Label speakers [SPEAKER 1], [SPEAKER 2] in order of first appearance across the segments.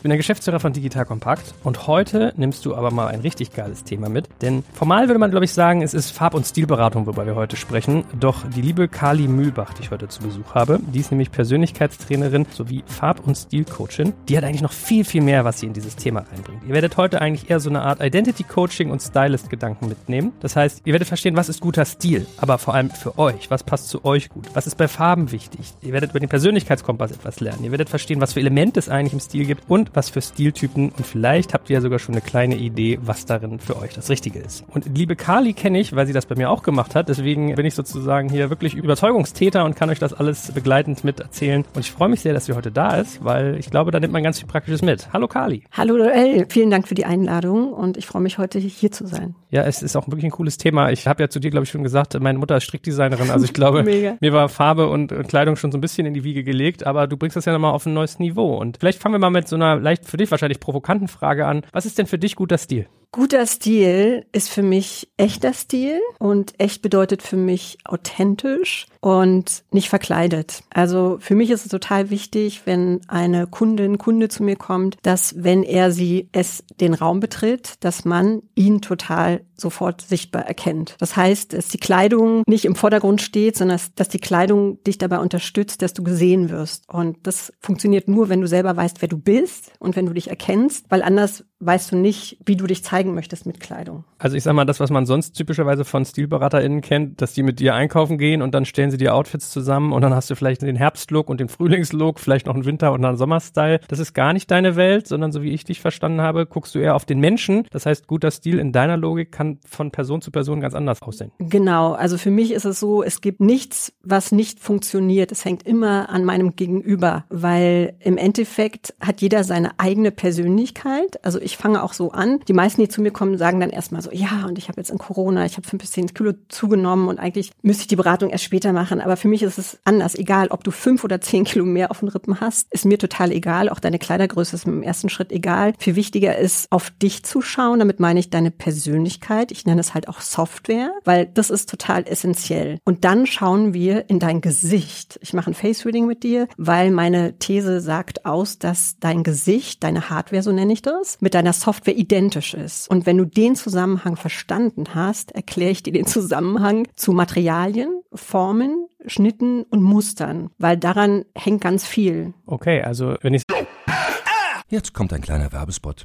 [SPEAKER 1] Ich bin der Geschäftsführer von Digital Kompakt und heute nimmst du aber mal ein richtig geiles Thema mit. Denn formal würde man, glaube ich, sagen, es ist Farb- und Stilberatung, wobei wir heute sprechen. Doch die liebe Kali Mühlbach, die ich heute zu Besuch habe, die ist nämlich Persönlichkeitstrainerin sowie Farb- und Stilcoachin. Die hat eigentlich noch viel, viel mehr, was sie in dieses Thema reinbringt. Ihr werdet heute eigentlich eher so eine Art Identity-Coaching und Stylist-Gedanken mitnehmen. Das heißt, ihr werdet verstehen, was ist guter Stil, aber vor allem für euch. Was passt zu euch gut? Was ist bei Farben wichtig? Ihr werdet über den Persönlichkeitskompass etwas lernen. Ihr werdet verstehen, was für Elemente es eigentlich im Stil gibt und was für Stiltypen und vielleicht habt ihr ja sogar schon eine kleine Idee, was darin für euch das Richtige ist. Und liebe Kali kenne ich, weil sie das bei mir auch gemacht hat. Deswegen bin ich sozusagen hier wirklich Überzeugungstäter und kann euch das alles begleitend mit erzählen. Und ich freue mich sehr, dass sie heute da ist, weil ich glaube, da nimmt man ganz viel Praktisches mit. Hallo Kali.
[SPEAKER 2] Hallo Joel, vielen Dank für die Einladung und ich freue mich heute hier zu sein.
[SPEAKER 1] Ja, es ist auch wirklich ein cooles Thema. Ich habe ja zu dir, glaube ich, schon gesagt, meine Mutter ist Strickdesignerin. Also ich glaube, mir war Farbe und Kleidung schon so ein bisschen in die Wiege gelegt, aber du bringst das ja nochmal auf ein neues Niveau. Und vielleicht fangen wir mal mit so einer leicht für dich wahrscheinlich provokanten Frage an. Was ist denn für dich guter Stil?
[SPEAKER 2] Guter Stil ist für mich echter Stil und echt bedeutet für mich authentisch und nicht verkleidet. Also für mich ist es total wichtig, wenn eine Kundin, Kunde zu mir kommt, dass wenn er sie es den Raum betritt, dass man ihn total sofort sichtbar erkennt. Das heißt, dass die Kleidung nicht im Vordergrund steht, sondern dass die Kleidung dich dabei unterstützt, dass du gesehen wirst. Und das funktioniert nur, wenn du selber weißt, wer du bist und wenn du dich erkennst, weil anders weißt du nicht, wie du dich zeigen möchtest mit Kleidung.
[SPEAKER 1] Also ich sag mal, das, was man sonst typischerweise von StilberaterInnen kennt, dass die mit dir einkaufen gehen und dann stellen sie dir Outfits zusammen und dann hast du vielleicht den Herbstlook und den Frühlingslook, vielleicht noch einen Winter- und einen Sommerstyle. Das ist gar nicht deine Welt, sondern so wie ich dich verstanden habe, guckst du eher auf den Menschen. Das heißt, guter Stil in deiner Logik kann von Person zu Person ganz anders aussehen.
[SPEAKER 2] Genau. Also für mich ist es so, es gibt nichts, was nicht funktioniert. Es hängt immer an meinem Gegenüber, weil im Endeffekt hat jeder seine eigene Persönlichkeit. Also ich fange auch so an. Die meisten, die zu mir kommen, sagen dann erstmal so, ja, und ich habe jetzt in Corona, ich habe fünf bis zehn Kilo zugenommen und eigentlich müsste ich die Beratung erst später machen. Aber für mich ist es anders. Egal, ob du fünf oder zehn Kilo mehr auf den Rippen hast, ist mir total egal. Auch deine Kleidergröße ist im ersten Schritt egal. Viel wichtiger ist, auf dich zu schauen. Damit meine ich deine Persönlichkeit. Ich nenne es halt auch Software, weil das ist total essentiell. Und dann schauen wir in dein Gesicht. Ich mache ein Face Reading mit dir, weil meine These sagt aus, dass dein Gesicht, deine Hardware, so nenne ich das, mit deiner Software identisch ist. Und wenn du den Zusammenhang verstanden hast, erkläre ich dir den Zusammenhang zu Materialien, Formen, Schnitten und Mustern, weil daran hängt ganz viel.
[SPEAKER 1] Okay, also wenn ich
[SPEAKER 3] Jetzt kommt ein kleiner Werbespot.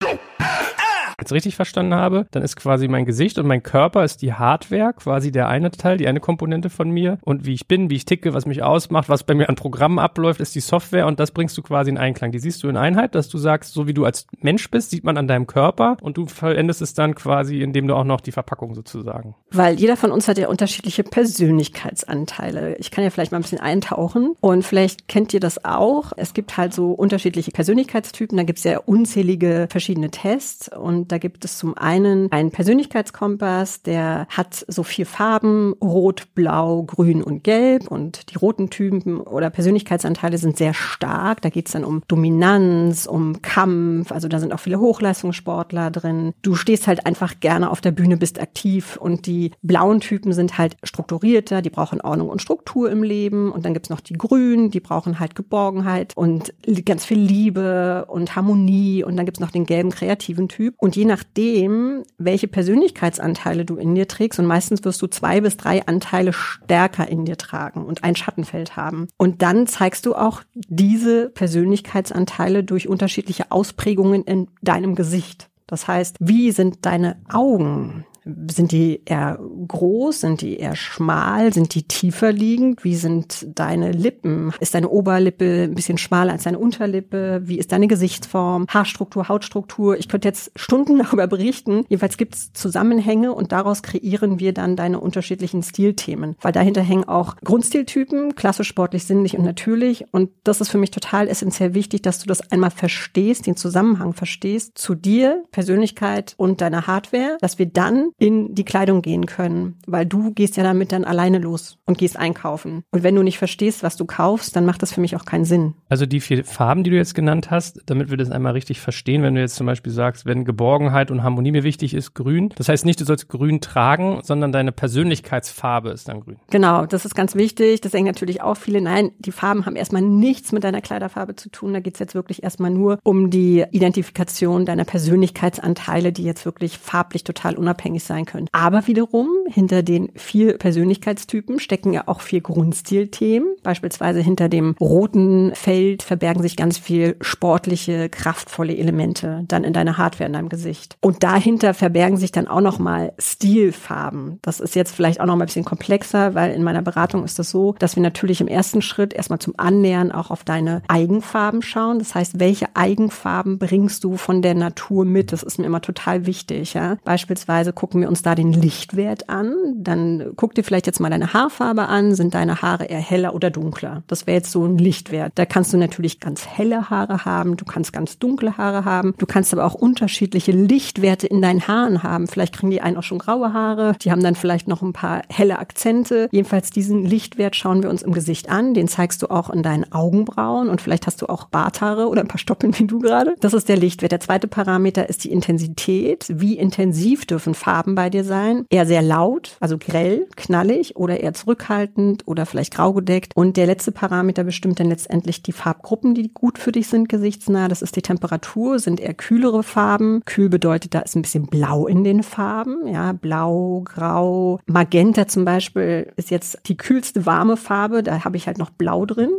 [SPEAKER 1] jetzt richtig verstanden habe, dann ist quasi mein Gesicht und mein Körper ist die Hardware, quasi der eine Teil, die eine Komponente von mir. Und wie ich bin, wie ich ticke, was mich ausmacht, was bei mir an Programmen abläuft, ist die Software und das bringst du quasi in Einklang. Die siehst du in Einheit, dass du sagst, so wie du als Mensch bist, sieht man an deinem Körper und du vollendest es dann quasi, indem du auch noch die Verpackung sozusagen.
[SPEAKER 2] Weil jeder von uns hat ja unterschiedliche Persönlichkeitsanteile. Ich kann ja vielleicht mal ein bisschen eintauchen und vielleicht kennt ihr das auch. Es gibt halt so unterschiedliche Persönlichkeitstypen, da gibt es ja unzählige verschiedene Tests und Da gibt es zum einen einen Persönlichkeitskompass, der hat so vier Farben, rot, blau, grün und gelb. Und die roten Typen oder Persönlichkeitsanteile sind sehr stark. Da geht es dann um Dominanz, um Kampf. Also da sind auch viele Hochleistungssportler drin. Du stehst halt einfach gerne auf der Bühne, bist aktiv. Und die blauen Typen sind halt strukturierter, die brauchen Ordnung und Struktur im Leben. Und dann gibt's noch die Grünen, die brauchen halt Geborgenheit und ganz viel Liebe und Harmonie. Und dann gibt's noch den gelben kreativen Typ. Und je nachdem, welche Persönlichkeitsanteile du in dir trägst, und meistens wirst du zwei bis drei Anteile stärker in dir tragen und ein Schattenfeld haben. Und dann zeigst du auch diese Persönlichkeitsanteile durch unterschiedliche Ausprägungen in deinem Gesicht. Das heißt, wie sind deine Augen? Sind die eher groß? Sind die eher schmal? Sind die tiefer liegend? Wie sind deine Lippen? Ist deine Oberlippe ein bisschen schmaler als deine Unterlippe? Wie ist deine Gesichtsform? Haarstruktur, Hautstruktur? Ich könnte jetzt Stunden darüber berichten. Jedenfalls gibt es Zusammenhänge und daraus kreieren wir dann deine unterschiedlichen Stilthemen. Weil dahinter hängen auch Grundstiltypen, klassisch, sportlich, sinnlich und natürlich. Und das ist für mich total essentiell wichtig, dass du das einmal verstehst, den Zusammenhang verstehst zu dir, Persönlichkeit und deiner Hardware, dass wir dann in die Kleidung gehen können, weil du gehst ja damit dann alleine los und gehst einkaufen. Und wenn du nicht verstehst, was du kaufst, dann macht das für mich auch keinen Sinn.
[SPEAKER 1] Also die vier Farben, die du jetzt genannt hast, damit wir das einmal richtig verstehen, wenn du jetzt zum Beispiel sagst, wenn Geborgenheit und Harmonie mir wichtig ist, grün. Das heißt nicht, du sollst grün tragen, sondern deine Persönlichkeitsfarbe ist dann grün.
[SPEAKER 2] Genau, das ist ganz wichtig. Das denken natürlich auch viele. Nein, die Farben haben erstmal nichts mit deiner Kleiderfarbe zu tun. Da geht's jetzt wirklich erstmal nur um die Identifikation deiner Persönlichkeitsanteile, die jetzt wirklich farblich total unabhängig unterschiedlich sein können. Aber wiederum, hinter den vier Persönlichkeitstypen stecken ja auch vier Grundstilthemen. Beispielsweise hinter dem roten Feld verbergen sich ganz viel sportliche, kraftvolle Elemente dann in deiner Hardware, in deinem Gesicht. Und dahinter verbergen sich dann auch nochmal Stilfarben. Das ist jetzt vielleicht auch nochmal ein bisschen komplexer, weil in meiner Beratung ist das so, dass wir natürlich im ersten Schritt erstmal zum Annähern auch auf deine Eigenfarben schauen. Das heißt, welche Eigenfarben bringst du von der Natur mit? Das ist mir immer total wichtig. Ja? Beispielsweise guck gucken wir uns da den Lichtwert an. Dann guck dir vielleicht jetzt mal deine Haarfarbe an. Sind deine Haare eher heller oder dunkler? Das wäre jetzt so ein Lichtwert. Da kannst du natürlich ganz helle Haare haben. Du kannst ganz dunkle Haare haben. Du kannst aber auch unterschiedliche Lichtwerte in deinen Haaren haben. Vielleicht kriegen die einen auch schon graue Haare. Die haben dann vielleicht noch ein paar helle Akzente. Jedenfalls diesen Lichtwert schauen wir uns im Gesicht an. Den zeigst du auch in deinen Augenbrauen und vielleicht hast du auch Barthaare oder ein paar Stoppeln wie du gerade. Das ist der Lichtwert. Der zweite Parameter ist die Intensität. Wie intensiv dürfen Farben Farben bei dir sein. Eher sehr laut, also grell, knallig oder eher zurückhaltend oder vielleicht grau gedeckt. Und der letzte Parameter bestimmt dann letztendlich die Farbgruppen, die gut für dich sind, gesichtsnah. Das ist die Temperatur, sind eher kühlere Farben. Kühl bedeutet, da ist ein bisschen blau in den Farben. Ja, blau, grau. Magenta zum Beispiel ist jetzt die kühlste warme Farbe. Da habe ich halt noch blau drin.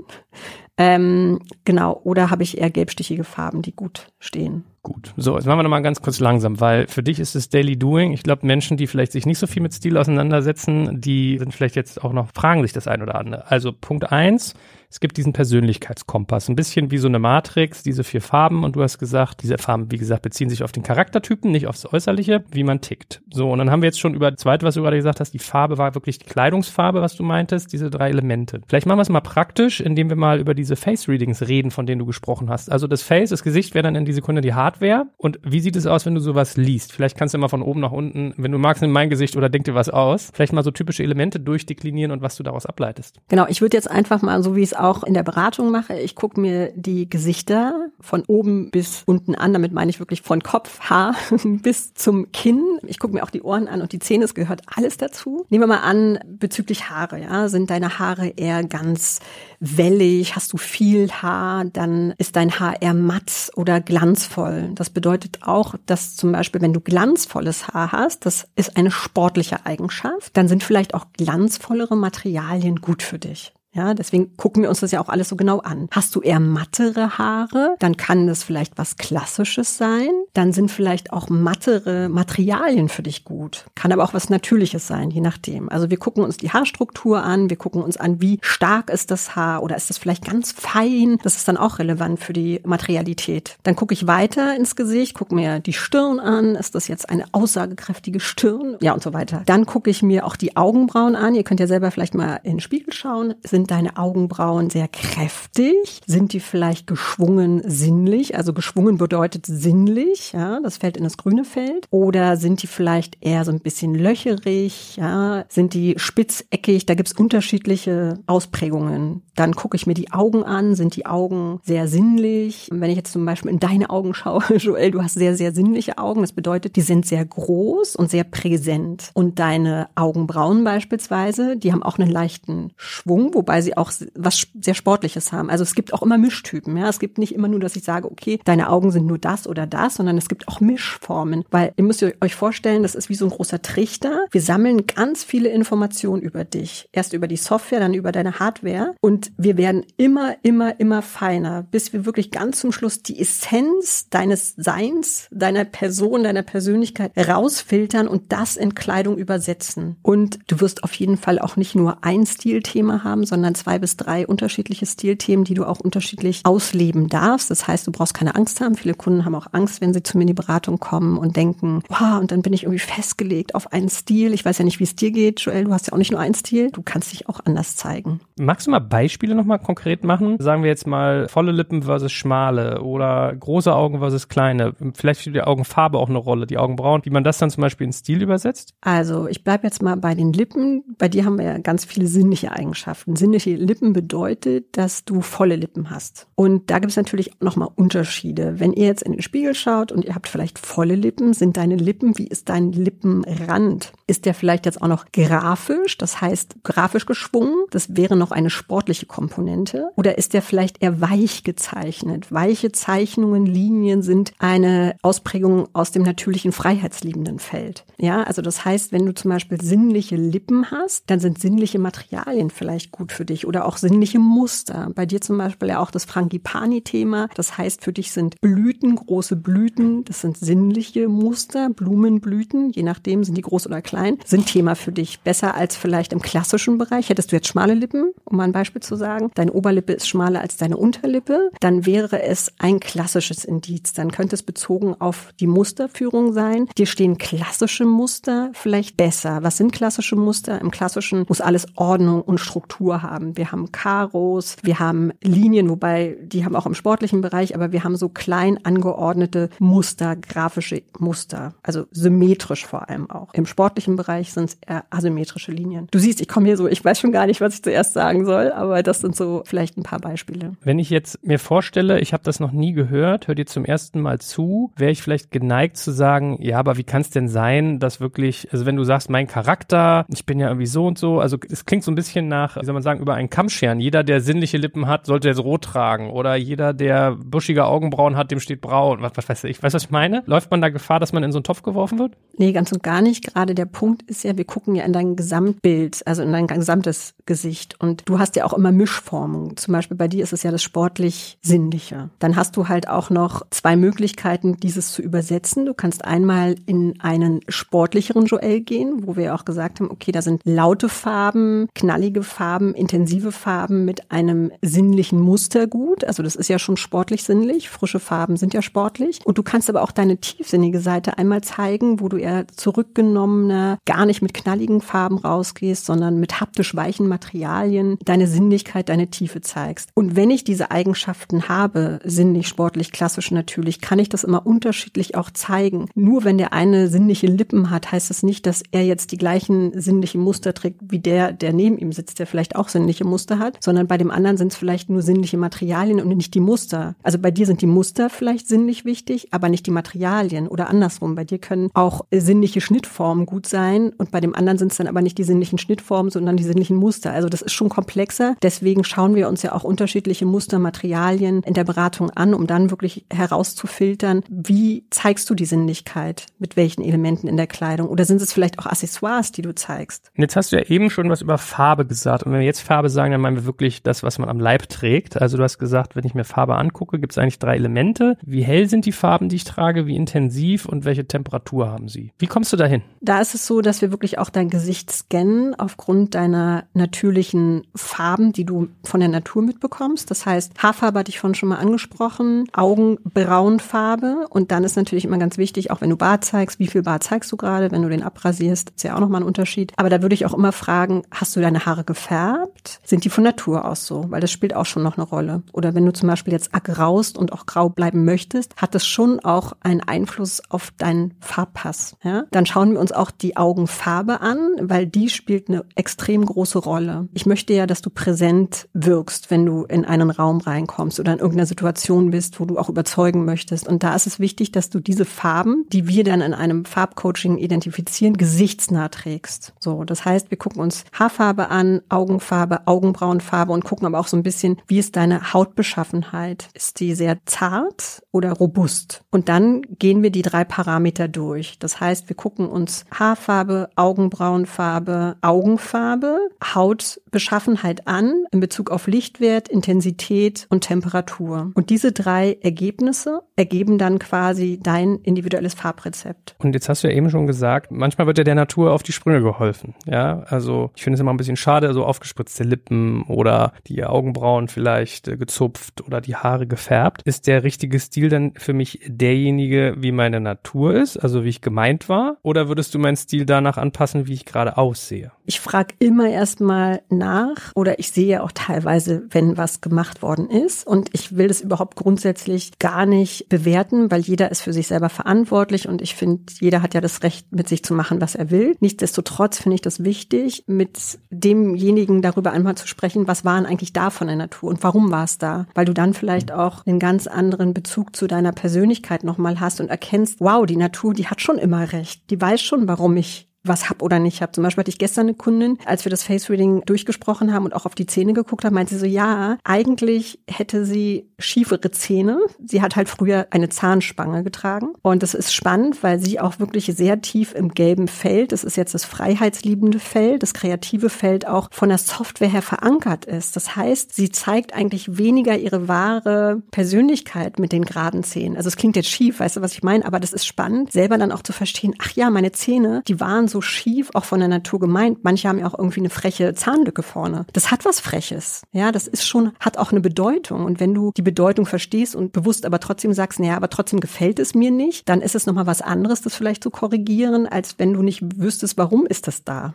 [SPEAKER 2] Ähm, genau, oder habe ich eher gelbstichige Farben, die gut stehen.
[SPEAKER 1] Gut. So, jetzt machen wir nochmal ganz kurz langsam, weil für dich ist es Daily Doing. Ich glaube, Menschen, die vielleicht sich nicht so viel mit Stil auseinandersetzen, die sind vielleicht jetzt auch noch, fragen sich das ein oder andere. Also Punkt eins, es gibt diesen Persönlichkeitskompass, ein bisschen wie so eine Matrix, diese vier Farben und du hast gesagt, diese Farben, wie gesagt, beziehen sich auf den Charaktertypen, nicht aufs Äußerliche, wie man tickt. So, und dann haben wir jetzt schon über das zweite, was du gerade gesagt hast, die Farbe war wirklich die Kleidungsfarbe, was du meintest, diese drei Elemente. Vielleicht machen wir es mal praktisch, indem wir mal über diese Face-Readings reden, von denen du gesprochen hast. Also das Face, das Gesicht wäre dann in die Sekunde die Hardware. Und wie sieht es aus, wenn du sowas liest? Vielleicht kannst du mal von oben nach unten, wenn du magst, in mein Gesicht oder denk dir was aus, vielleicht mal so typische Elemente durchdeklinieren und was du daraus ableitest.
[SPEAKER 2] Genau, ich würde jetzt einfach mal, so wie es auch in der Beratung mache. Ich gucke mir die Gesichter von oben bis unten an. Damit meine ich wirklich von Kopf, Haar bis zum Kinn. Ich gucke mir auch die Ohren an und die Zähne. Es gehört alles dazu. Nehmen wir mal an, bezüglich Haare. Ja, sind deine Haare eher ganz wellig? Hast du viel Haar? Dann ist dein Haar eher matt oder glanzvoll. Das bedeutet auch, dass zum Beispiel, wenn du glanzvolles Haar hast, das ist eine sportliche Eigenschaft, dann sind vielleicht auch glanzvollere Materialien gut für dich. Ja, deswegen gucken wir uns das ja auch alles so genau an. Hast du eher mattere Haare, dann kann das vielleicht was Klassisches sein. Dann sind vielleicht auch mattere Materialien für dich gut. Kann aber auch was Natürliches sein, je nachdem. Also wir gucken uns die Haarstruktur an, wir gucken uns an, wie stark ist das Haar oder ist das vielleicht ganz fein. Das ist dann auch relevant für die Materialität. Dann gucke ich weiter ins Gesicht, gucke mir die Stirn an. Ist das jetzt eine aussagekräftige Stirn? Ja, und so weiter. Dann gucke ich mir auch die Augenbrauen an. Ihr könnt ja selber vielleicht mal in den Spiegel schauen. Sind Sind deine Augenbrauen sehr kräftig? Sind die vielleicht geschwungen sinnlich? Also geschwungen bedeutet sinnlich, ja, das fällt in das grüne Feld. Oder sind die vielleicht eher so ein bisschen löcherig, ja? Sind die spitzeckig? Da gibt's unterschiedliche Ausprägungen. Dann gucke ich mir die Augen an. Sind die Augen sehr sinnlich? Wenn ich jetzt zum Beispiel in deine Augen schaue, Joel, du hast sehr, sehr sinnliche Augen. Das bedeutet, die sind sehr groß und sehr präsent. Und deine Augenbrauen beispielsweise, die haben auch einen leichten Schwung, wobei sie auch was sehr Sportliches haben. Also es gibt auch immer Mischtypen. Ja, es gibt nicht immer nur, dass ich sage, okay, deine Augen sind nur das oder das, sondern es gibt auch Mischformen. Weil ihr müsst euch vorstellen, das ist wie so ein großer Trichter. Wir sammeln ganz viele Informationen über dich. Erst über die Software, dann über deine Hardware. Und wir werden immer, immer, immer feiner, bis wir wirklich ganz zum Schluss die Essenz deines Seins, deiner Person, deiner Persönlichkeit rausfiltern und das in Kleidung übersetzen. Und du wirst auf jeden Fall auch nicht nur ein Stilthema haben, sondern zwei bis drei unterschiedliche Stilthemen, die du auch unterschiedlich ausleben darfst. Das heißt, du brauchst keine Angst haben. Viele Kunden haben auch Angst, wenn sie zu mir in die Beratung kommen und denken, wow, und dann bin ich irgendwie festgelegt auf einen Stil. Ich weiß ja nicht, wie es dir geht, Joel. Du hast ja auch nicht nur einen Stil. Du kannst dich auch anders zeigen.
[SPEAKER 1] Magst du mal Beispiele nochmal konkret machen? Sagen wir jetzt mal volle Lippen versus schmale oder große Augen versus kleine. Vielleicht spielt die Augenfarbe auch eine Rolle, die Augenbrauen. Wie man das dann zum Beispiel in Stil übersetzt?
[SPEAKER 2] Also ich bleibe jetzt mal bei den Lippen. Bei dir haben wir ja ganz viele sinnliche Eigenschaften. Sinnliche Lippen bedeutet, dass du volle Lippen hast. Und da gibt es natürlich nochmal Unterschiede. Wenn ihr jetzt in den Spiegel schaut und ihr habt vielleicht volle Lippen, sind deine Lippen, wie ist dein Lippenrand? Ist der vielleicht jetzt auch noch grafisch, das heißt grafisch geschwungen? Das wäre noch eine sportliche Komponente. Oder ist der vielleicht eher weich gezeichnet? Weiche Zeichnungen, Linien sind eine Ausprägung aus dem natürlichen freiheitsliebenden Feld. Ja, also das heißt, wenn du zum Beispiel sinnliche Lippen hast, dann sind sinnliche Materialien vielleicht gut für dich oder auch sinnliche Muster. Bei dir zum Beispiel ja auch das Frangipani-Thema. Das heißt, für dich sind Blüten, große Blüten, das sind sinnliche Muster, Blumenblüten, je nachdem sind die groß oder klein, sind Thema für dich. Besser als vielleicht im klassischen Bereich. Hättest du jetzt schmale Lippen, um mal ein Beispiel zu sagen, deine Oberlippe ist schmaler als deine Unterlippe, dann wäre es ein klassisches Indiz. Dann könnte es bezogen auf die Musterführung sein. Dir stehen klassische Muster vielleicht besser. Was sind klassische Muster? Im klassischen muss alles Ordnung und Struktur haben. Wir haben Karos, wir haben Linien, wobei die haben auch im sportlichen Bereich, aber wir haben so klein angeordnete Muster, grafische Muster, also symmetrisch vor allem auch. Im sportlichen Bereich sind es eher asymmetrische Linien. Du siehst, ich komme hier so, ich weiß schon gar nicht, was ich zuerst sagen soll, aber das sind so vielleicht ein paar Beispiele.
[SPEAKER 1] Wenn ich jetzt mir vorstelle, ich habe das noch nie gehört, hör dir zum ersten Mal zu, wäre ich vielleicht geneigt zu sagen, ja, aber wie kann es denn sein, dass wirklich, also wenn du sagst, mein Charakter, ich bin ja irgendwie so und so, also es klingt so ein bisschen nach, wie soll man sagen, über einen Kammscheren. Jeder, der sinnliche Lippen hat, sollte jetzt rot tragen oder jeder, der buschige Augenbrauen hat, dem steht braun. Was, was weiß ich, weißt du, was ich meine? Läuft man da Gefahr, dass man in so einen Topf geworfen wird?
[SPEAKER 2] Nee, ganz und gar nicht. Gerade der Punkt ist ja, wir gucken ja in dein Gesamtbild, also in dein gesamtes Gesicht. Und du hast ja auch immer Mischformen. Zum Beispiel bei dir ist es ja das sportlich Sinnliche. Dann hast du halt auch noch zwei Möglichkeiten, dieses zu übersetzen. Du kannst einmal in einen sportlicheren Joel gehen, wo wir auch gesagt haben, okay, da sind laute Farben, knallige Farben, intensive Farben mit einem sinnlichen Muster gut. Also das ist ja schon sportlich sinnlich. Frische Farben sind ja sportlich. Und du kannst aber auch deine tiefsinnige Seite einmal zeigen, wo du eher zurückgenommener, gar nicht mit knalligen Farben rausgehst, sondern mit haptisch weichen Materialien deine Sinnlichkeit, deine Tiefe zeigst. Und wenn ich diese Eigenschaften habe, sinnlich, sportlich, klassisch natürlich, kann ich das immer unterschiedlich auch zeigen. Nur wenn der eine sinnliche Lippen hat, heißt das nicht, dass er jetzt die gleichen sinnlichen Muster trägt wie der, der neben ihm sitzt, der vielleicht auch sinnliche Muster hat, sondern bei dem anderen sind es vielleicht nur sinnliche Materialien und nicht die Muster. Also bei dir sind die Muster vielleicht sinnlich wichtig, aber nicht die Materialien oder andersrum. Bei dir können auch sinnliche Schnittformen gut sein und bei dem anderen sind es dann aber nicht die sinnlichen Schnittformen, sondern die sinnlichen Muster. Also das ist schon komplexer. Deswegen schauen wir uns ja auch unterschiedliche Mustermaterialien in der Beratung an, um dann wirklich herauszufiltern, wie zeigst du die Sinnlichkeit, mit welchen Elementen in der Kleidung oder sind es vielleicht auch Accessoires, die du zeigst?
[SPEAKER 1] Jetzt hast du ja eben schon was über Farbe gesagt und wenn wir jetzt Farbe sagen, dann meinen wir wirklich das, was man am Leib trägt. Also du hast gesagt, wenn ich mir Farbe angucke, gibt es eigentlich drei Elemente. Wie hell sind die Farben, die ich trage, wie intensiv und welche Temperatur haben sie? Wie kommst du dahin?
[SPEAKER 2] Da ist es so, dass wir wirklich auch dein Gesicht scannen aufgrund deiner natürlichen Farben, die du von der Natur mitbekommst. Das heißt, Haarfarbe hatte ich vorhin schon mal angesprochen, Augenbraunfarbe und dann ist natürlich immer ganz wichtig, auch wenn du Bart zeigst, wie viel Bart zeigst du gerade, wenn du den abrasierst, ist ja auch nochmal ein Unterschied. Aber da würde ich auch immer fragen, hast du deine Haare gefärbt? Sind die von Natur aus so? Weil das spielt auch schon noch eine Rolle. Oder wenn du zum Beispiel jetzt graust und auch grau bleiben möchtest, hat das schon auch einen Einfluss auf deinen Farbpass. Ja? Dann schauen wir uns auch die Augenfarbe an, weil die spielt eine extrem große Rolle. Ich möchte ja, dass du präsent wirkst, wenn du in einen Raum reinkommst oder in irgendeiner Situation bist, wo du auch überzeugen möchtest. Und da ist es wichtig, dass du diese Farben, die wir dann in einem Farbcoaching identifizieren, gesichtsnah trägst. So, das heißt, wir gucken uns Haarfarbe an, Augenfarbe, Augenbrauenfarbe und gucken aber auch so ein bisschen, wie ist deine Hautbeschaffenheit? Ist die sehr zart oder robust? Und dann gehen wir die drei Parameter durch. Das heißt, wir gucken uns Haarfarbe, Augenbrauenfarbe, Augenfarbe, Hautbeschaffenheit an in Bezug auf Lichtwert, Intensität und Temperatur. Und diese drei Ergebnisse ergeben dann quasi dein individuelles Farbrezept.
[SPEAKER 1] Und jetzt hast du ja eben schon gesagt, manchmal wird ja der Natur auf die Sprünge geholfen. Ja, also ich finde es immer ein bisschen schade, so aufgespritzte Lippen oder die Augenbrauen vielleicht äh, gezupft oder die Haare gefärbt. Ist der richtige Stil dann für mich derjenige, wie meine Natur ist, also wie ich gemeint war? Oder würdest du meinen Stil danach anpassen, wie ich gerade aussehe?
[SPEAKER 2] Ich frage immer erstmal nach oder ich sehe auch teilweise, wenn was gemacht worden ist und ich will das überhaupt grundsätzlich gar nicht bewerten, weil jeder ist für sich selber verantwortlich und ich finde, jeder hat ja das Recht, mit sich zu machen, was er will. Nichtsdestotrotz finde ich das wichtig, mit demjenigen darüber einmal zu sprechen, was waren eigentlich da von der Natur und warum war es da? Weil du dann vielleicht auch einen ganz anderen Bezug zu deiner Persönlichkeit nochmal hast und erkennst, wow, die Natur, die hat schon immer recht. Die weiß schon, warum ich was hab oder nicht hab. Zum Beispiel hatte ich gestern eine Kundin, als wir das Face Reading durchgesprochen haben und auch auf die Zähne geguckt haben, meinte sie so, ja, eigentlich hätte sie schiefere Zähne. Sie hat halt früher eine Zahnspange getragen. Und das ist spannend, weil sie auch wirklich sehr tief im gelben Feld, das ist jetzt das freiheitsliebende Feld, das kreative Feld auch von der Software her verankert ist. Das heißt, sie zeigt eigentlich weniger ihre wahre Persönlichkeit mit den geraden Zähnen. Also es klingt jetzt schief, weißt du, was ich meine? Aber das ist spannend, selber dann auch zu verstehen, ach ja, meine Zähne, die waren so schief, auch von der Natur gemeint. Manche haben ja auch irgendwie eine freche Zahnlücke vorne. Das hat was Freches. Ja, das ist schon, hat auch eine Bedeutung. Und wenn du die Bedeutung verstehst und bewusst aber trotzdem sagst, naja, aber trotzdem gefällt es mir nicht, dann ist es nochmal was anderes, das vielleicht zu korrigieren, als wenn du nicht wüsstest, warum ist das da.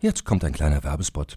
[SPEAKER 3] Jetzt kommt ein kleiner Werbespot.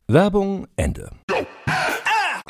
[SPEAKER 3] Werbung Ende.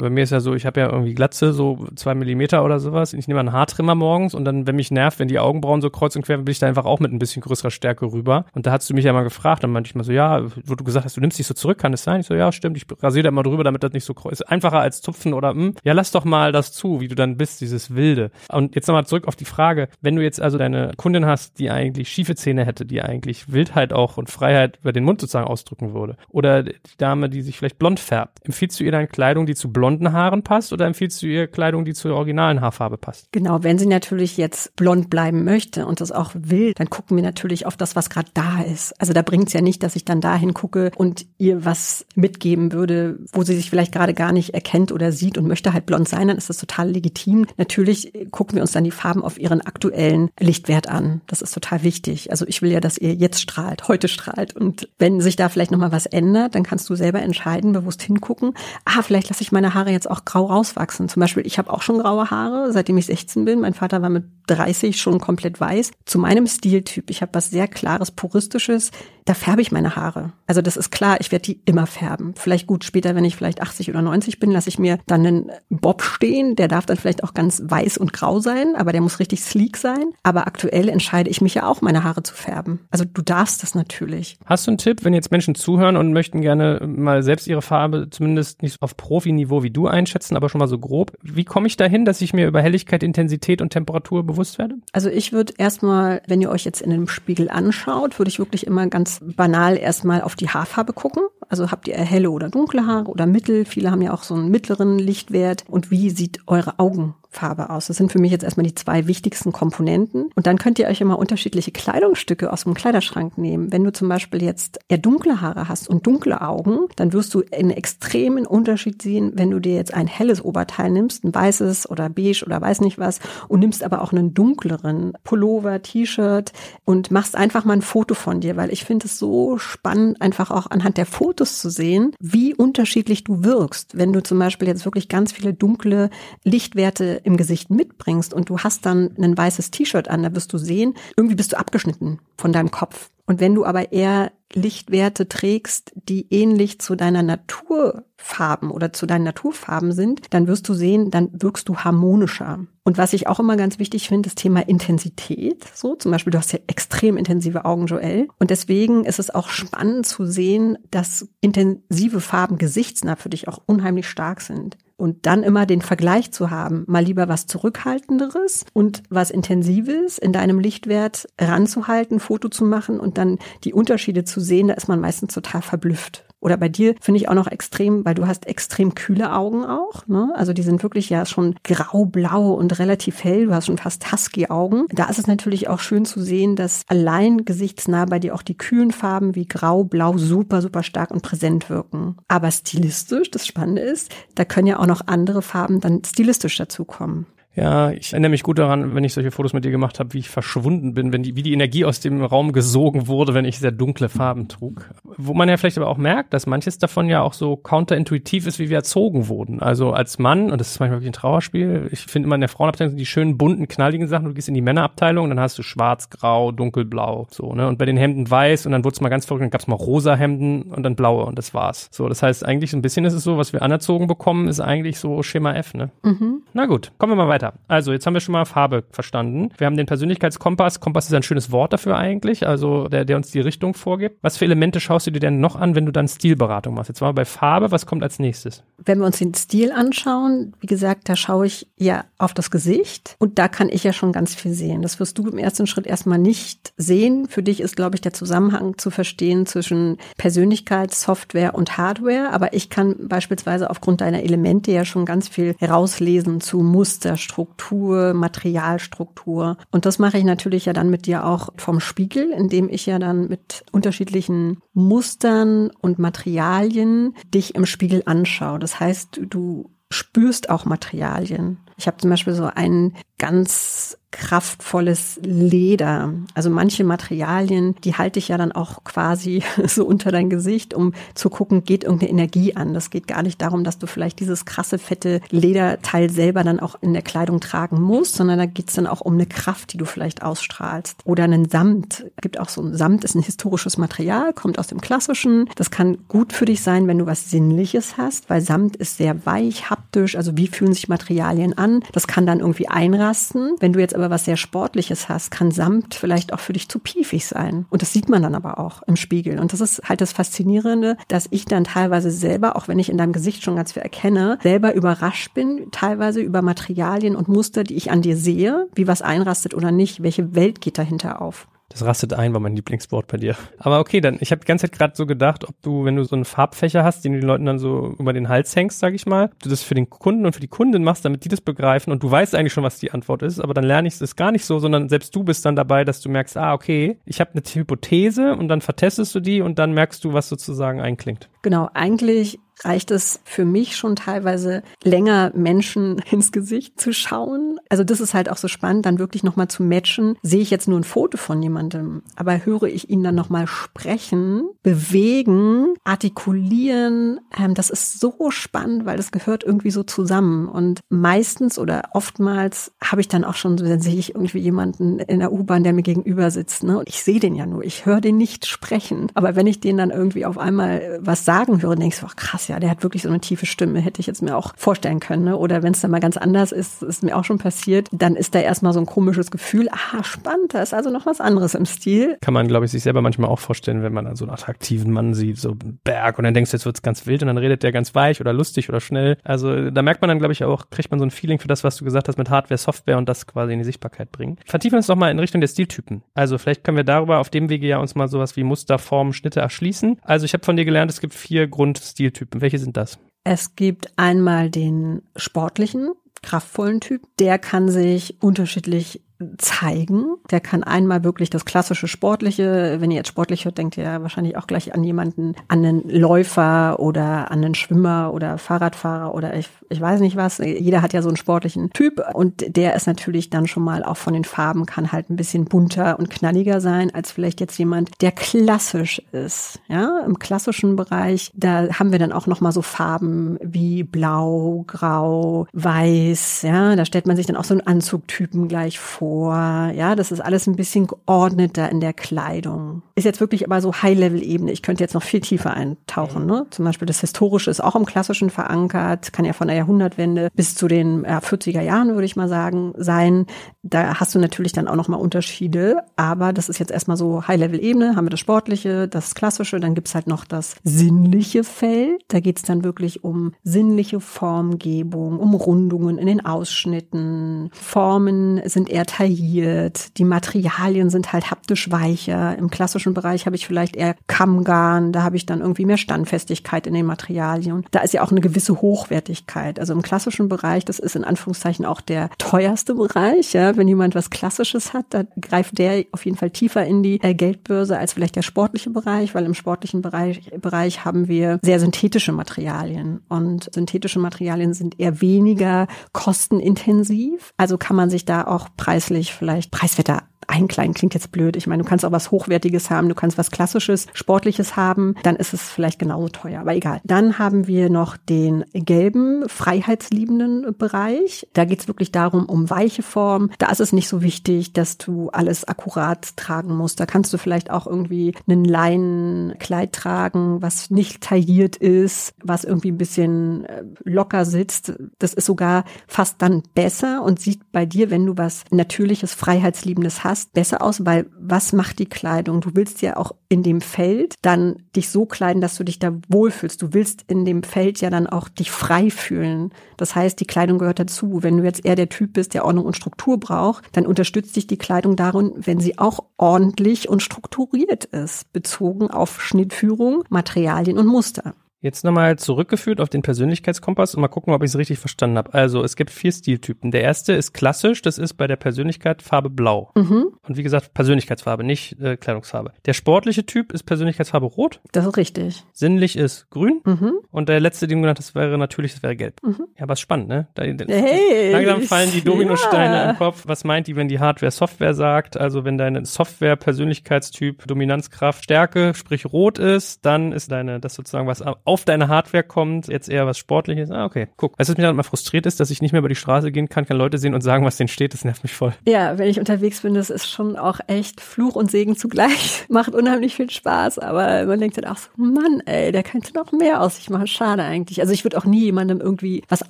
[SPEAKER 1] Bei mir ist ja so, ich habe ja irgendwie Glatze, so zwei Millimeter oder sowas. Ich nehme einen Haartrimmer morgens und dann, wenn mich nervt, wenn die Augenbrauen so kreuz und quer, bin ich da einfach auch mit ein bisschen größerer Stärke rüber. Und da hast du mich ja mal gefragt, dann meinte ich mal so, ja, wo du gesagt hast, du nimmst dich so zurück, kann es sein? Ich so, ja, stimmt, ich rasiere da mal drüber, damit das nicht so kreuz ist. Einfacher als zupfen oder, hm, ja, lass doch mal das zu, wie du dann bist, dieses Wilde. Und jetzt nochmal zurück auf die Frage, wenn du jetzt also deine Kundin hast, die eigentlich schiefe Zähne hätte, die eigentlich Wildheit auch und Freiheit über den Mund sozusagen ausdrücken würde, oder die Dame, die sich vielleicht blond färbt, empfiehlst du ihr dann Kleidung, die zu blonden Haaren passt? oder empfiehlst du ihr Kleidung, die zur originalen Haarfarbe passt?
[SPEAKER 2] Genau, wenn sie natürlich jetzt blond bleiben möchte und das auch will, dann gucken wir natürlich auf das, was gerade da ist. Also da bringt es ja nicht, dass ich dann dahin gucke und ihr was mitgeben würde, wo sie sich vielleicht gerade gar nicht erkennt oder sieht und möchte halt blond sein, dann ist das total legitim. Natürlich gucken wir uns dann die Farben auf ihren aktuellen Lichtwert an. Das ist total wichtig. Also ich will ja, dass ihr jetzt strahlt, heute strahlt. Und wenn sich da vielleicht nochmal was ändert, dann kannst du selber entscheiden, bewusst hingucken. Ah, vielleicht lasse ich meine Haare jetzt auch grau rauswachsen. Zum Beispiel, ich habe auch schon graue Haare, seitdem ich 16 bin. Mein Vater war mit 30 schon komplett weiß. Zu meinem Stiltyp, ich habe was sehr klares, puristisches. Da färbe ich meine Haare. Also das ist klar, ich werde die immer färben. Vielleicht gut später, wenn ich vielleicht 80 oder 90 bin, lasse ich mir dann einen Bob stehen. Der darf dann vielleicht auch ganz weiß und grau sein, aber der muss richtig sleek sein. Aber aktuell entscheide ich mich ja auch, meine Haare zu färben. Also du darfst das natürlich.
[SPEAKER 1] Hast du einen Tipp, wenn jetzt Menschen zuhören und möchten gerne mal selbst ihre Farbe zumindest nicht auf Profiniveau wie du einschätzen, aber schon mal so grob? Wie komme ich dahin, dass ich mir über Helligkeit, Intensität und Temperatur bewusst werde?
[SPEAKER 2] Also ich würde erstmal, wenn ihr euch jetzt in dem Spiegel anschaut, würde ich wirklich immer ganz banal erstmal auf die Haarfarbe gucken. Also habt ihr helle oder dunkle Haare oder mittel? Viele haben ja auch so einen mittleren Lichtwert. Und wie sieht eure Augen Farbe aus. Das sind für mich jetzt erstmal die zwei wichtigsten Komponenten. Und dann könnt ihr euch immer unterschiedliche Kleidungsstücke aus dem Kleiderschrank nehmen. Wenn du zum Beispiel jetzt eher dunkle Haare hast und dunkle Augen, dann wirst du einen extremen Unterschied sehen, wenn du dir jetzt ein helles Oberteil nimmst, ein weißes oder beige oder weiß nicht was, und nimmst aber auch einen dunkleren Pullover, T-Shirt und machst einfach mal ein Foto von dir, weil ich finde es so spannend, einfach auch anhand der Fotos zu sehen, wie unterschiedlich du wirkst. Wenn du zum Beispiel jetzt wirklich ganz viele dunkle Lichtwerte im Gesicht mitbringst und du hast dann ein weißes T-Shirt an, da wirst du sehen, irgendwie bist du abgeschnitten von deinem Kopf. Und wenn du aber eher Lichtwerte trägst, die ähnlich zu deiner Naturfarben oder zu deinen Naturfarben sind, dann wirst du sehen, dann wirkst du harmonischer. Und was ich auch immer ganz wichtig finde, das Thema Intensität. So, zum Beispiel, du hast ja extrem intensive Augen, Joel. Und deswegen ist es auch spannend zu sehen, dass intensive Farben gesichtsnah für dich auch unheimlich stark sind und dann immer den Vergleich zu haben, mal lieber was Zurückhaltenderes und was Intensives in deinem Lichtwert ranzuhalten, Foto zu machen und dann die Unterschiede zu sehen, da ist man meistens total verblüfft. Oder bei dir finde ich auch noch extrem, weil du hast extrem kühle Augen auch. Ne? Also die sind wirklich ja schon grau-blau und relativ hell. Du hast schon fast Husky-Augen. Da ist es natürlich auch schön zu sehen, dass allein gesichtsnah bei dir auch die kühlen Farben wie grau, blau super, super stark und präsent wirken. Aber stilistisch, das Spannende ist, da können ja auch noch andere Farben dann stilistisch dazukommen.
[SPEAKER 1] Ja, ich erinnere mich gut daran, wenn ich solche Fotos mit dir gemacht habe, wie ich verschwunden bin, wenn die, wie die Energie aus dem Raum gesogen wurde, wenn ich sehr dunkle Farben trug. Wo man ja vielleicht aber auch merkt, dass manches davon ja auch so counterintuitiv ist, wie wir erzogen wurden. Also als Mann, und das ist manchmal wirklich ein Trauerspiel, ich finde immer in der Frauenabteilung sind die schönen bunten, knalligen Sachen. Du gehst in die Männerabteilung, dann hast du schwarz, grau, dunkelblau, so, ne? Und bei den Hemden weiß und dann wurde es mal ganz verrückt, dann gab es mal rosa Hemden und dann blaue und das war's. So, das heißt eigentlich so ein bisschen ist es so, was wir anerzogen bekommen, ist eigentlich so Schema F, ne? Mhm. Na gut, kommen wir mal weiter weiter. Also, jetzt haben wir schon mal Farbe verstanden. Wir haben den Persönlichkeitskompass. Kompass ist ein schönes Wort dafür eigentlich, also der, der uns die Richtung vorgibt. Was für Elemente schaust du dir denn noch an, wenn du dann Stilberatung machst? Jetzt waren wir bei Farbe. Was kommt als nächstes?
[SPEAKER 2] Wenn wir uns den Stil anschauen, wie gesagt, da schaue ich ja auf das Gesicht und da kann ich ja schon ganz viel sehen. Das wirst du im ersten Schritt erstmal nicht sehen. Für dich ist, glaube ich, der Zusammenhang zu verstehen zwischen Persönlichkeitssoftware und Hardware. Aber ich kann beispielsweise aufgrund deiner Elemente ja schon ganz viel herauslesen zu Muster, Struktur, Materialstruktur. Und das mache ich natürlich ja dann mit dir auch vom Spiegel, indem ich ja dann mit unterschiedlichen Mustern und Materialien dich im Spiegel anschaue. Das heißt, du spürst auch Materialien. Ich habe zum Beispiel so einen ganz kraftvolles Leder. Also manche Materialien, die halte ich ja dann auch quasi so unter dein Gesicht, um zu gucken, geht irgendeine Energie an. Das geht gar nicht darum, dass du vielleicht dieses krasse, fette Lederteil selber dann auch in der Kleidung tragen musst, sondern da geht's dann auch um eine Kraft, die du vielleicht ausstrahlst. Oder einen Samt. Es gibt auch so ein Samt, ist ein historisches Material, kommt aus dem Klassischen. Das kann gut für dich sein, wenn du was Sinnliches hast, weil Samt ist sehr weich, haptisch. Also wie fühlen sich Materialien an? Das kann dann irgendwie einrasten. Wenn du jetzt aber was sehr Sportliches hast, kann Samt vielleicht auch für dich zu piefig sein. Und das sieht man dann aber auch im Spiegel. Und das ist halt das Faszinierende, dass ich dann teilweise selber, auch wenn ich in deinem Gesicht schon ganz viel erkenne, selber überrascht bin, teilweise über Materialien und Muster, die ich an dir sehe, wie was einrastet oder nicht, welche Welt geht dahinter auf.
[SPEAKER 1] Das rastet ein, war mein Lieblingswort bei dir. Aber okay, dann, ich habe die ganze Zeit gerade so gedacht, ob du, wenn du so einen Farbfächer hast, den du den Leuten dann so über den Hals hängst, sag ich mal, du das für den Kunden und für die Kundin machst, damit die das begreifen und du weißt eigentlich schon, was die Antwort ist, aber dann lerne ich es gar nicht so, sondern selbst du bist dann dabei, dass du merkst, ah, okay, ich habe eine Hypothese und dann vertestest du die und dann merkst du, was sozusagen einklingt.
[SPEAKER 2] Genau, eigentlich reicht es für mich schon teilweise länger Menschen ins Gesicht zu schauen. Also das ist halt auch so spannend, dann wirklich nochmal zu matchen. Sehe ich jetzt nur ein Foto von jemandem, aber höre ich ihn dann nochmal sprechen, bewegen, artikulieren. Ähm, das ist so spannend, weil das gehört irgendwie so zusammen. Und meistens oder oftmals habe ich dann auch schon, dann sehe ich irgendwie jemanden in der U-Bahn, der mir gegenüber sitzt. Ne? Und ich sehe den ja nur, ich höre den nicht sprechen. Aber wenn ich den dann irgendwie auf einmal was sagen höre, denkst du, ach krass, ja, der hat wirklich so eine tiefe Stimme, hätte ich jetzt mir auch vorstellen können. Ne? Oder wenn es dann mal ganz anders ist, ist mir auch schon passiert, dann ist da erstmal so ein komisches Gefühl, aha, spannend, da ist also noch was anderes im Stil.
[SPEAKER 1] Kann man, glaube ich, sich selber manchmal auch vorstellen, wenn man dann so einen attraktiven Mann sieht, so einen Berg und dann denkst du, jetzt wird's ganz wild und dann redet der ganz weich oder lustig oder schnell. Also da merkt man dann, glaube ich, auch, kriegt man so ein Feeling für das, was du gesagt hast mit Hardware, Software und das quasi in die Sichtbarkeit bringen. Vertiefen wir uns doch mal in Richtung der Stiltypen. Also vielleicht können wir darüber auf dem Wege ja uns mal sowas wie Muster, Formen, Schnitte erschließen. Also ich habe von dir gelernt, es gibt vier Grundstiltypen. Welche sind das?
[SPEAKER 2] Es gibt einmal den sportlichen, kraftvollen Typ. Der kann sich unterschiedlich zeigen. Der kann einmal wirklich das klassische Sportliche, wenn ihr jetzt sportlich hört, denkt ihr wahrscheinlich auch gleich an jemanden, an einen Läufer oder an einen Schwimmer oder Fahrradfahrer oder ich, ich weiß nicht was. Jeder hat ja so einen sportlichen Typ und der ist natürlich dann schon mal auch von den Farben kann halt ein bisschen bunter und knalliger sein als vielleicht jetzt jemand, der klassisch ist. Ja, im klassischen Bereich, da haben wir dann auch noch mal so Farben wie blau, grau, weiß. Ja, da stellt man sich dann auch so einen Anzugtypen gleich vor vor. Ja, das ist alles ein bisschen geordneter in der Kleidung. Ist jetzt wirklich aber so High-Level-Ebene. Ich könnte jetzt noch viel tiefer eintauchen. Ne? Zum Beispiel das Historische ist auch im Klassischen verankert, kann ja von der Jahrhundertwende bis zu den ja, 40er Jahren, würde ich mal sagen, sein. Da hast du natürlich dann auch noch mal Unterschiede, aber das ist jetzt erstmal so High-Level-Ebene, haben wir das Sportliche, das Klassische, dann gibt's halt noch das sinnliche Feld. Da geht's dann wirklich um sinnliche Formgebung, um Rundungen in den Ausschnitten. Formen sind eher detailliert. Die Materialien sind halt haptisch weicher. Im klassischen Bereich habe ich vielleicht eher Kammgarn, da habe ich dann irgendwie mehr Standfestigkeit in den Materialien. Da ist ja auch eine gewisse Hochwertigkeit. Also im klassischen Bereich, das ist in Anführungszeichen auch der teuerste Bereich. Ja, wenn jemand was Klassisches hat, da greift der auf jeden Fall tiefer in die äh, Geldbörse als vielleicht der sportliche Bereich, weil im sportlichen Bereich, Bereich haben wir sehr synthetische Materialien und synthetische Materialien sind eher weniger kostenintensiv. Also kann man sich da auch preislich preislich vielleicht preiswerter einkleiden klingt jetzt blöd. Ich meine, du kannst auch was Hochwertiges haben, du kannst was Klassisches, Sportliches haben, dann ist es vielleicht genauso teuer, aber egal. Dann haben wir noch den gelben, freiheitsliebenden Bereich. Da geht es wirklich darum, um weiche Form. Da ist es nicht so wichtig, dass du alles akkurat tragen musst. Da kannst du vielleicht auch irgendwie einen Leinenkleid tragen, was nicht tailliert ist, was irgendwie ein bisschen äh, locker sitzt. Das ist sogar fast dann besser und sieht bei dir, wenn du was Natürliches, Freiheitsliebendes hast, besser aus, weil was macht die Kleidung? Du willst ja auch in dem Feld dann dich so kleiden, dass du dich da wohlfühlst. Du willst in dem Feld ja dann auch dich frei fühlen. Das heißt, die Kleidung gehört dazu. Wenn du jetzt eher der Typ bist, der Ordnung und Struktur braucht, dann unterstützt dich die Kleidung darin, wenn sie auch ordentlich und strukturiert ist, bezogen auf Schnittführung, Materialien und Muster.
[SPEAKER 1] Jetzt nochmal zurückgeführt auf den Persönlichkeitskompass und mal gucken, ob ich es richtig verstanden habe. Also es gibt vier Stiltypen. Der erste ist klassisch, das ist bei der Persönlichkeit Farbe Blau. Mhm. Und wie gesagt, Persönlichkeitsfarbe, nicht äh, Kleidungsfarbe. Der sportliche Typ ist Persönlichkeitsfarbe Rot.
[SPEAKER 2] Das ist richtig.
[SPEAKER 1] Sinnlich ist Grün. Mhm. Und der letzte, den du genannt hast, wäre natürlich, das wäre Gelb. Mhm. Ja, aber ist spannend, ne? Da, hey, langsam fallen die Dominosteine ja. im Kopf. Was meint die, wenn die Hardware Software sagt? Also wenn deine Software Persönlichkeitstyp Dominanzkraft Stärke, sprich Rot ist, dann ist deine, das sozusagen was auf deine Hardware kommt, jetzt eher was Sportliches. Ah, okay, guck. Weißt du, was mich dann mal frustriert ist, dass ich nicht mehr über die Straße gehen kann, kann Leute sehen und sagen, was denen steht, das nervt mich voll.
[SPEAKER 2] Ja, wenn ich unterwegs bin, das ist schon auch echt Fluch und Segen zugleich. Macht unheimlich viel Spaß, aber man denkt dann auch so, Mann, ey, der könnte noch mehr aus sich machen. Schade eigentlich. Also ich würde auch nie jemandem irgendwie was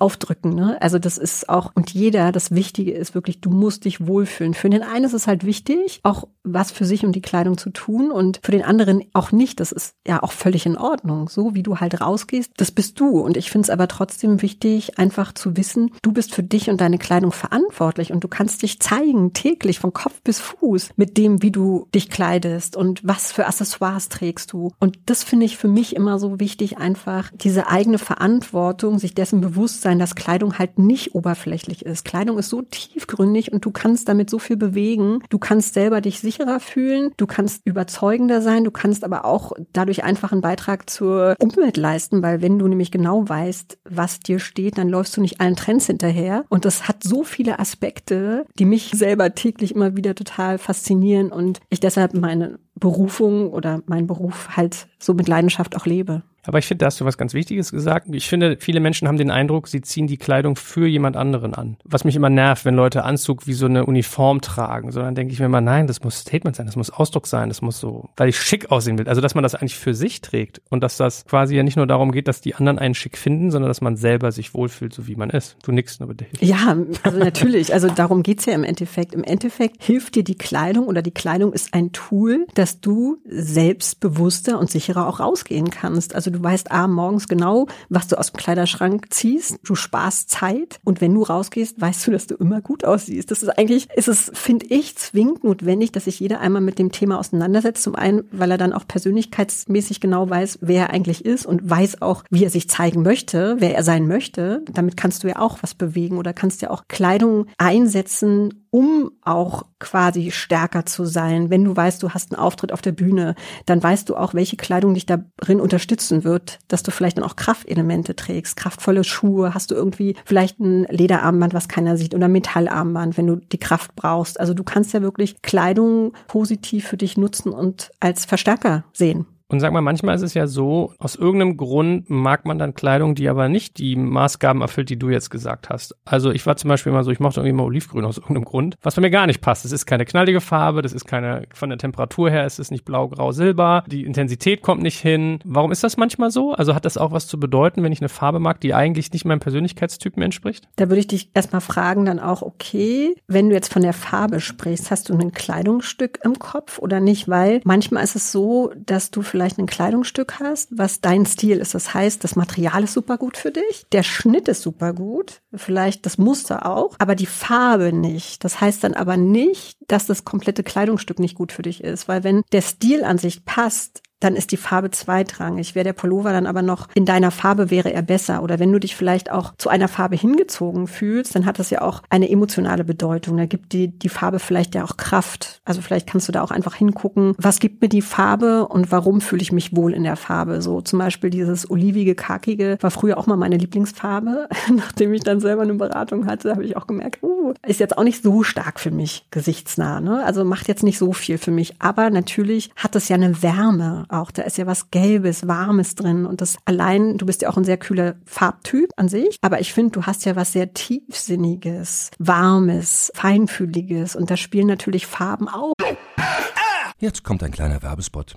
[SPEAKER 2] aufdrücken, ne? Also das ist auch, und jeder, das Wichtige ist wirklich, du musst dich wohlfühlen. Für den einen ist es halt wichtig, auch was für sich und die Kleidung zu tun und für den anderen auch nicht. Das ist ja auch völlig in Ordnung. So wie du halt rausgehst, das bist du. Und ich finde es aber trotzdem wichtig, einfach zu wissen, du bist für dich und deine Kleidung verantwortlich und du kannst dich zeigen, täglich, von Kopf bis Fuß, mit dem, wie du dich kleidest und was für Accessoires trägst du. Und das finde ich für mich immer so wichtig, einfach diese eigene Verantwortung, sich dessen bewusst sein, dass Kleidung halt nicht oberflächlich ist. Kleidung ist so tiefgründig und du kannst damit so viel bewegen. Du kannst selber dich sicherer fühlen, du kannst überzeugender sein, du kannst aber auch dadurch einfach einen Beitrag zur Umwelt leisten, weil wenn du nämlich genau weißt, was dir steht, dann läufst du nicht allen Trends hinterher. Und das hat so viele Aspekte, die mich selber täglich immer wieder total faszinieren und ich deshalb meine Berufung oder meinen Beruf halt so mit Leidenschaft auch lebe.
[SPEAKER 1] Aber ich finde, da hast du was ganz Wichtiges gesagt. Ich finde, viele Menschen haben den Eindruck, sie ziehen die Kleidung für jemand anderen an. Was mich immer nervt, wenn Leute Anzug wie so eine Uniform tragen. Sondern denke ich mir immer, nein, das muss Statement sein, das muss Ausdruck sein, das muss so, weil ich schick aussehen will. Also, dass man das eigentlich für sich trägt und dass das quasi ja nicht nur darum geht, dass die anderen einen schick finden, sondern dass man selber sich wohlfühlt, so wie man ist. Du nix, nur bitte.
[SPEAKER 2] Ja, also natürlich. Also darum geht's ja im Endeffekt. Im Endeffekt hilft dir die Kleidung oder die Kleidung ist ein Tool, dass du selbstbewusster und sicherer auch rausgehen kannst. Also du weißt A, morgens genau, was du aus dem Kleiderschrank ziehst. Du sparst Zeit. Und wenn du rausgehst, weißt du, dass du immer gut aussiehst. Das ist eigentlich, ist es, finde ich, zwingend notwendig, dass sich jeder einmal mit dem Thema auseinandersetzt. Zum einen, weil er dann auch persönlichkeitsmäßig genau weiß, wer er eigentlich ist und weiß auch, wie er sich zeigen möchte, wer er sein möchte. Damit kannst du ja auch was bewegen oder kannst ja auch Kleidung einsetzen, um auch quasi stärker zu sein. Wenn du weißt, du hast einen Auftritt auf der Bühne, dann weißt du auch, welche Kleidung dich darin unterstützen wird, dass du vielleicht dann auch Kraftelemente trägst, kraftvolle Schuhe, hast du irgendwie vielleicht ein Lederarmband, was keiner sieht, oder Metallarmband, wenn du die Kraft brauchst. Also du kannst ja wirklich Kleidung positiv für dich nutzen und als Verstärker sehen.
[SPEAKER 1] Und sag mal, manchmal ist es ja so, aus irgendeinem Grund mag man dann Kleidung, die aber nicht die Maßgaben erfüllt, die du jetzt gesagt hast. Also ich war zum Beispiel immer so, ich mochte irgendwie mal Olivgrün aus irgendeinem Grund, was bei mir gar nicht passt. Es ist keine knallige Farbe, das ist keine, von der Temperatur her ist es nicht blau, grau, silber, die Intensität kommt nicht hin. Warum ist das manchmal so? Also hat das auch was zu bedeuten, wenn ich eine Farbe mag, die eigentlich nicht meinem Persönlichkeitstypen entspricht?
[SPEAKER 2] Da würde ich dich erstmal fragen, dann auch, okay, wenn du jetzt von der Farbe sprichst, hast du ein Kleidungsstück im Kopf oder nicht? Weil manchmal ist es so, dass du vielleicht vielleicht ein Kleidungsstück hast, was dein Stil ist. Das heißt, das Material ist super gut für dich, der Schnitt ist super gut, vielleicht das Muster auch, aber die Farbe nicht. Das heißt dann aber nicht, dass das komplette Kleidungsstück nicht gut für dich ist, weil wenn der Stil an sich passt, dann ist die Farbe zweitrangig. Wäre der Pullover dann aber noch in deiner Farbe, wäre er besser. Oder wenn du dich vielleicht auch zu einer Farbe hingezogen fühlst, dann hat das ja auch eine emotionale Bedeutung. Da gibt die, die Farbe vielleicht ja auch Kraft. Also vielleicht kannst du da auch einfach hingucken, was gibt mir die Farbe und warum fühle ich mich wohl in der Farbe. So zum Beispiel dieses olivige, kakige war früher auch mal meine Lieblingsfarbe. Nachdem ich dann selber eine Beratung hatte, habe ich auch gemerkt, uh, ist jetzt auch nicht so stark für mich gesichtsnah. Ne? Also macht jetzt nicht so viel für mich. Aber natürlich hat es ja eine Wärme auch. Da ist ja was Gelbes, Warmes drin. Und das allein, du bist ja auch ein sehr kühler Farbtyp an sich. Aber ich finde, du hast ja was sehr Tiefsinniges, Warmes, Feinfühliges. Und da spielen natürlich Farben auch.
[SPEAKER 3] Jetzt kommt ein kleiner Werbespot.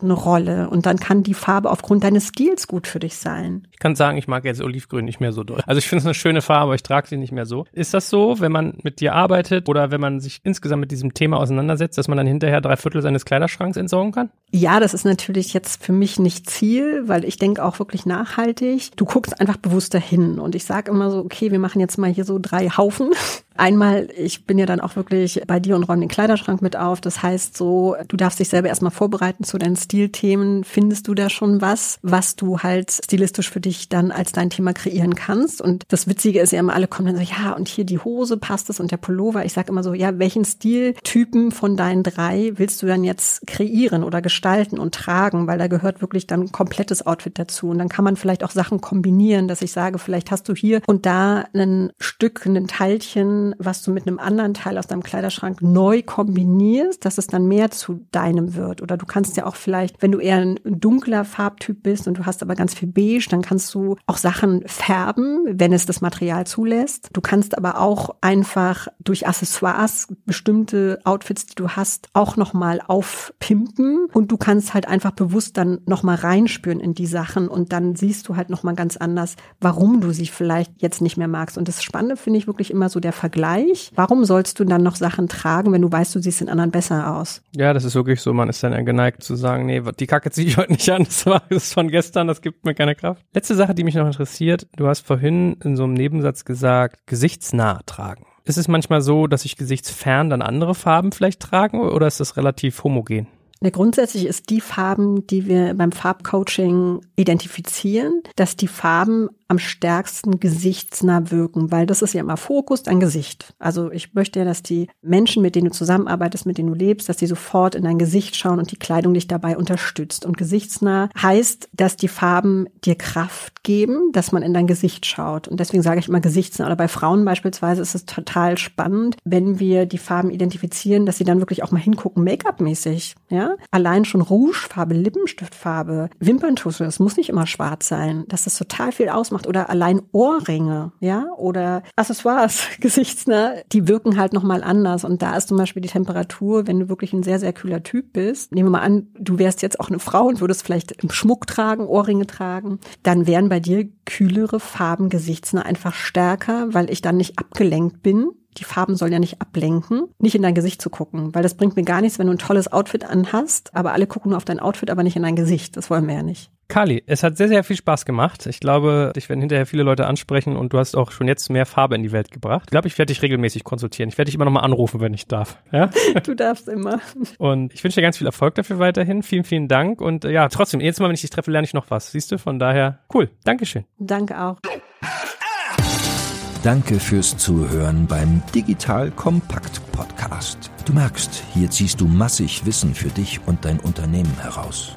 [SPEAKER 2] eine Rolle und dann kann die Farbe aufgrund deines Stils gut für dich sein.
[SPEAKER 1] Ich kann sagen, ich mag jetzt Olivgrün nicht mehr so doll. Also ich finde es eine schöne Farbe, aber ich trage sie nicht mehr so. Ist das so, wenn man mit dir arbeitet oder wenn man sich insgesamt mit diesem Thema auseinandersetzt, dass man dann hinterher drei Viertel seines Kleiderschranks entsorgen kann?
[SPEAKER 2] Ja, das ist natürlich jetzt für mich nicht Ziel, weil ich denke auch wirklich nachhaltig. Du guckst einfach bewusster hin und ich sage immer so, okay, wir machen jetzt mal hier so drei Haufen Einmal, ich bin ja dann auch wirklich bei dir und räume den Kleiderschrank mit auf. Das heißt so, du darfst dich selber erstmal vorbereiten zu deinen Stilthemen. Findest du da schon was, was du halt stilistisch für dich dann als dein Thema kreieren kannst? Und das Witzige ist ja immer, alle kommen dann so, ja, und hier die Hose passt es und der Pullover. Ich sage immer so, ja, welchen Stiltypen von deinen drei willst du dann jetzt kreieren oder gestalten und tragen? Weil da gehört wirklich dann ein komplettes Outfit dazu. Und dann kann man vielleicht auch Sachen kombinieren, dass ich sage, vielleicht hast du hier und da ein Stück, ein Teilchen, was du mit einem anderen Teil aus deinem Kleiderschrank neu kombinierst, dass es dann mehr zu deinem wird. Oder du kannst ja auch vielleicht, wenn du eher ein dunkler Farbtyp bist und du hast aber ganz viel beige, dann kannst du auch Sachen färben, wenn es das Material zulässt. Du kannst aber auch einfach durch Accessoires bestimmte Outfits, die du hast, auch nochmal aufpimpen und du kannst halt einfach bewusst dann nochmal reinspüren in die Sachen und dann siehst du halt nochmal ganz anders, warum du sie vielleicht jetzt nicht mehr magst. Und das Spannende finde ich wirklich immer so der Vergleich. Warum sollst du dann noch Sachen tragen, wenn du weißt, du siehst den anderen besser aus?
[SPEAKER 4] Ja, das ist wirklich so. Man ist dann geneigt zu sagen, nee, die Kacke ziehe ich heute nicht an. Das war das von gestern, das gibt mir keine Kraft. Letzte Sache, die mich noch interessiert. Du hast vorhin in so einem Nebensatz gesagt, gesichtsnah tragen. Ist es manchmal so, dass ich gesichtsfern dann andere Farben vielleicht tragen oder ist das relativ homogen?
[SPEAKER 2] Ja, grundsätzlich ist die Farben, die wir beim Farbcoaching identifizieren, dass die Farben am stärksten gesichtsnah wirken, weil das ist ja immer Fokus, dein Gesicht. Also ich möchte ja, dass die Menschen, mit denen du zusammenarbeitest, mit denen du lebst, dass die sofort in dein Gesicht schauen und die Kleidung dich dabei unterstützt. Und gesichtsnah heißt, dass die Farben dir Kraft geben, dass man in dein Gesicht schaut. Und deswegen sage ich immer gesichtsnah. Oder bei Frauen beispielsweise ist es total spannend, wenn wir die Farben identifizieren, dass sie dann wirklich auch mal hingucken, Make-up-mäßig. Ja, allein schon Rougefarbe, Lippenstiftfarbe, Wimperntusche. Es muss nicht immer schwarz sein. Dass das total viel ausmacht ausmacht oder allein Ohrringe, ja, oder Accessoires, gesichtsnah, die wirken halt nochmal anders. Und da ist zum Beispiel die Temperatur, wenn du wirklich ein sehr, sehr kühler Typ bist, nehmen wir mal an, du wärst jetzt auch eine Frau und würdest vielleicht im Schmuck tragen, Ohrringe tragen, dann wären bei dir kühlere Farben gesichtsnah einfach stärker, weil ich dann nicht abgelenkt bin die Farben sollen ja nicht ablenken, nicht in dein Gesicht zu gucken, weil das bringt mir gar nichts, wenn du ein tolles Outfit anhast, aber alle gucken nur auf dein Outfit, aber nicht in dein Gesicht. Das wollen wir ja nicht.
[SPEAKER 4] Kali, es hat sehr, sehr viel Spaß gemacht. Ich glaube, dich werden hinterher viele Leute ansprechen und du hast auch schon jetzt mehr Farbe in die Welt gebracht. Ich glaube, ich werde dich regelmäßig konsultieren. Ich werde dich immer nochmal anrufen, wenn ich darf. Ja?
[SPEAKER 2] Du darfst immer.
[SPEAKER 4] Und ich wünsche dir ganz viel Erfolg dafür weiterhin. Vielen, vielen Dank. Und äh, ja, trotzdem, jedes Mal, wenn ich dich treffe, lerne ich noch was. Siehst du? Von daher, cool. Dankeschön.
[SPEAKER 2] Danke auch.
[SPEAKER 3] Danke fürs Zuhören beim Digital Kompakt Podcast. Du merkst, hier ziehst du massig Wissen für dich und dein Unternehmen heraus.